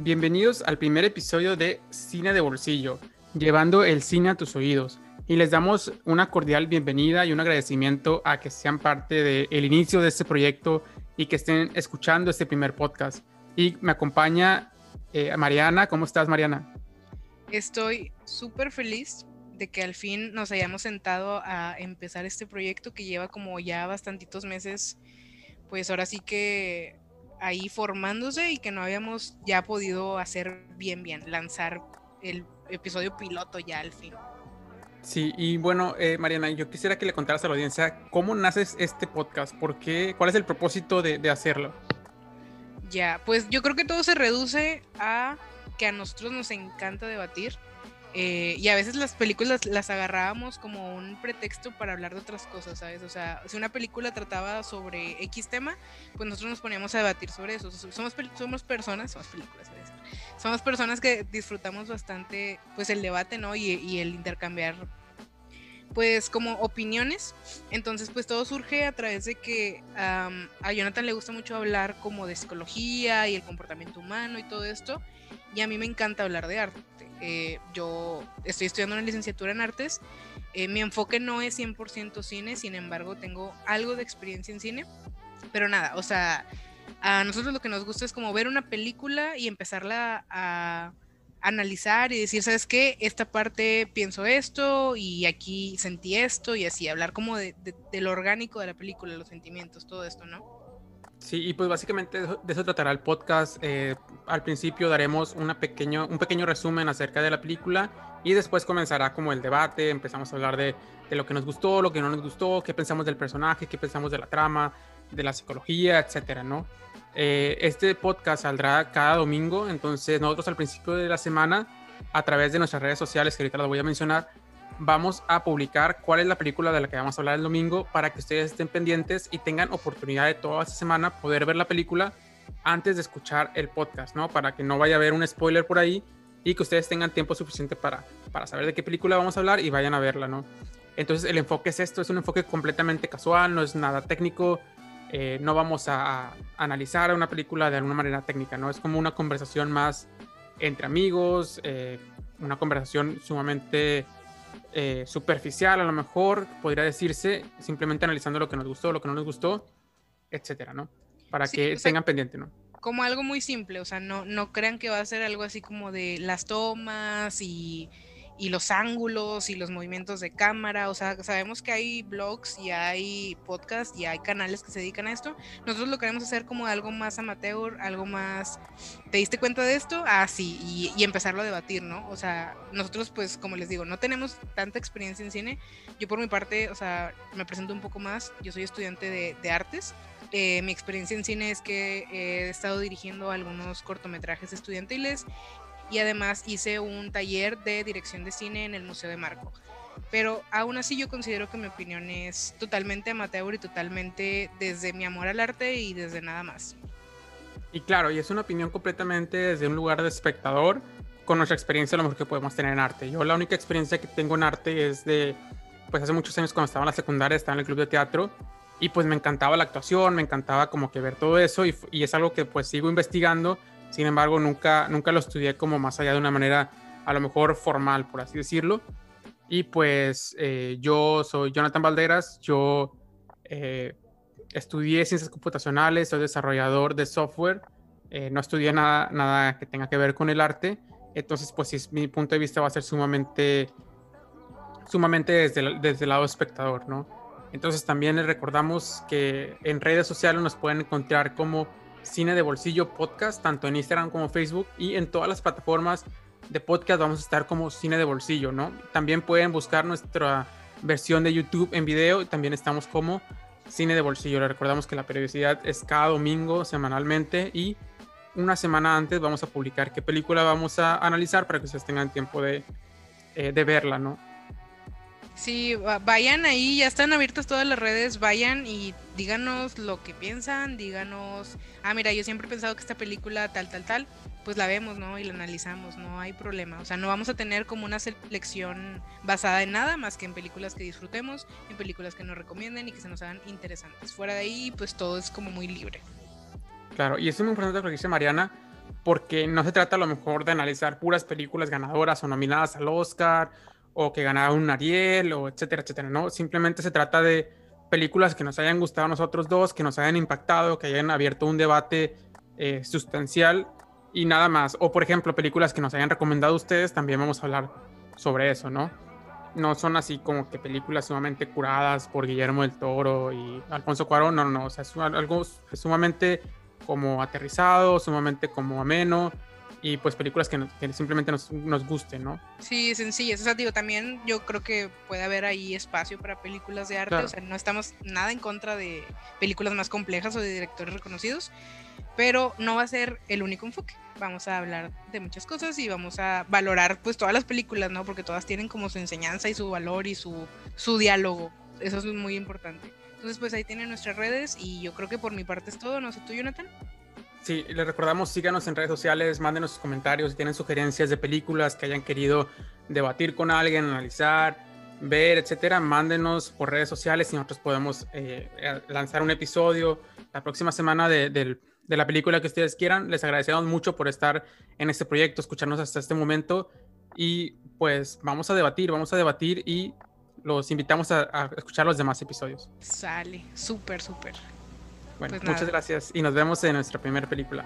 Bienvenidos al primer episodio de Cine de Bolsillo, llevando el cine a tus oídos. Y les damos una cordial bienvenida y un agradecimiento a que sean parte del inicio de este proyecto y que estén escuchando este primer podcast. Y me acompaña eh, Mariana. ¿Cómo estás, Mariana? Estoy súper feliz de que al fin nos hayamos sentado a empezar este proyecto que lleva como ya bastantitos meses, pues ahora sí que ahí formándose y que no habíamos ya podido hacer bien, bien, lanzar el episodio piloto ya al fin. Sí, y bueno, eh, Mariana, yo quisiera que le contaras a la audiencia cómo naces este podcast, por qué, cuál es el propósito de, de hacerlo. Ya, pues yo creo que todo se reduce a que a nosotros nos encanta debatir eh, y a veces las películas las agarrábamos como un pretexto para hablar de otras cosas, ¿sabes? O sea, si una película trataba sobre X tema, pues nosotros nos poníamos a debatir sobre eso. Somos, somos personas, somos películas, ¿sabes? Somos personas que disfrutamos bastante, pues, el debate, ¿no? Y, y el intercambiar, pues, como opiniones. Entonces, pues, todo surge a través de que a Jonathan le gusta mucho hablar como de psicología y el comportamiento humano y todo esto. Y a mí me encanta hablar de arte eh, yo estoy estudiando una licenciatura en artes. Eh, mi enfoque no es 100% cine, sin embargo tengo algo de experiencia en cine. Pero nada, o sea, a nosotros lo que nos gusta es como ver una película y empezarla a analizar y decir, ¿sabes qué? Esta parte pienso esto y aquí sentí esto y así, hablar como de, de lo orgánico de la película, los sentimientos, todo esto, ¿no? Sí, y pues básicamente de eso tratará el podcast. Eh, al principio daremos una pequeño, un pequeño resumen acerca de la película y después comenzará como el debate. Empezamos a hablar de, de, lo que nos gustó, lo que no nos gustó, qué pensamos del personaje, qué pensamos de la trama, de la psicología, etcétera, ¿no? Eh, este podcast saldrá cada domingo, entonces nosotros al principio de la semana, a través de nuestras redes sociales, que ahorita las voy a mencionar, vamos a publicar cuál es la película de la que vamos a hablar el domingo para que ustedes estén pendientes y tengan oportunidad de toda esta semana poder ver la película antes de escuchar el podcast, ¿no? Para que no vaya a haber un spoiler por ahí y que ustedes tengan tiempo suficiente para, para saber de qué película vamos a hablar y vayan a verla, ¿no? Entonces el enfoque es esto, es un enfoque completamente casual, no es nada técnico, eh, no vamos a, analizar una película de alguna manera técnica, ¿no? Es como una conversación más entre amigos, eh, una conversación sumamente eh, superficial, a lo mejor podría decirse, simplemente analizando lo que nos gustó, lo que no nos gustó, etcétera, ¿no? Para que tengan pendiente, ¿no? Como algo muy simple, o sea, no, no crean que va a ser algo así como de las tomas y y los ángulos y los movimientos de cámara. O sea, sabemos que hay blogs y hay podcasts y hay canales que se dedican a esto. Nosotros lo queremos hacer como algo más amateur, algo más... ¿Te diste cuenta de esto? Ah, sí, y, empezarlo a debatir, ¿no? O sea, nosotros pues, como les digo, no tenemos tanta experiencia en cine. Yo por mi parte, o sea, me presento un poco más. Yo soy estudiante de, de artes. Eh, mi experiencia en cine es que he estado dirigiendo algunos cortometrajes estudiantiles y además hice un taller de dirección de cine en el Museo de Marco. Pero aún así yo considero que mi opinión es totalmente amateur y totalmente desde mi amor al arte y desde nada más. Y claro, y es una opinión completamente desde un lugar de espectador con nuestra experiencia lo mejor que podemos tener en arte. Yo la única experiencia que tengo en arte es de, pues hace muchos años cuando estaba en la secundaria, estaba en el club de teatro y pues me encantaba la actuación, me encantaba como que ver todo eso y, y es algo que pues sigo investigando sin embargo, nunca, nunca lo estudié como más allá de una manera a lo mejor formal, por así decirlo. Y pues eh, yo soy Jonathan Valderas, yo eh, estudié ciencias computacionales, soy desarrollador de software, eh, no estudié nada, nada que tenga que ver con el arte, entonces pues mi punto de vista va a ser sumamente, sumamente desde, desde el lado espectador, ¿no? Entonces también les recordamos que en redes sociales nos pueden encontrar como Cine de Bolsillo Podcast, tanto en Instagram como Facebook y en todas las plataformas de podcast vamos a estar como Cine de Bolsillo, ¿no? También pueden buscar nuestra versión de YouTube en video y también estamos como Cine de Bolsillo. Les recordamos que la periodicidad es cada domingo semanalmente y una semana antes vamos a publicar qué película vamos a analizar para que ustedes tengan tiempo de, eh, de verla, ¿no? Sí, vayan ahí, ya están abiertas todas las redes, vayan y díganos lo que piensan, díganos, ah, mira, yo siempre he pensado que esta película tal, tal, tal, pues la vemos, ¿no? Y la analizamos, no hay problema. O sea, no vamos a tener como una selección basada en nada más que en películas que disfrutemos, en películas que nos recomienden y que se nos hagan interesantes. Fuera de ahí, pues todo es como muy libre. Claro, y es muy importante lo que dice Mariana, porque no se trata a lo mejor de analizar puras películas ganadoras o nominadas al Oscar o que ganaron un Ariel o etcétera, etcétera, ¿no? Simplemente se trata de películas que nos hayan gustado a nosotros dos, que nos hayan impactado, que hayan abierto un debate eh, sustancial y nada más. O por ejemplo, películas que nos hayan recomendado ustedes, también vamos a hablar sobre eso, ¿no? No son así como que películas sumamente curadas por Guillermo del Toro y Alfonso Cuarón, no, no, o sea, es algo sumamente como aterrizado, sumamente como ameno y pues películas que, simplemente nos, nos, gusten, ¿no? Sí, sencillas. O sea, digo, también yo creo que puede haber ahí espacio para películas de arte. O sea, no estamos nada en contra de películas más complejas o de directores reconocidos, pero no va a ser el único enfoque. Vamos a hablar de muchas cosas y vamos a valorar pues todas las películas, ¿no? Porque todas tienen como su enseñanza y su valor y su, su diálogo. Eso es muy importante. Entonces, pues ahí tienen nuestras redes y yo creo que por mi parte es todo. No sé tú, Jonathan. Sí, les recordamos, síganos en redes sociales, mándenos sus comentarios si tienen sugerencias de películas que hayan querido debatir con alguien, analizar, ver, etcétera. Mándenos por redes sociales y nosotros podemos eh, lanzar un episodio la próxima semana de, la película que ustedes quieran. Les agradecemos mucho por estar en este proyecto, escucharnos hasta este momento y pues vamos a debatir, vamos a debatir y los invitamos a, a escuchar los demás episodios. Sale, súper, súper. Bueno, pues muchas gracias y nos vemos en nuestra primera película.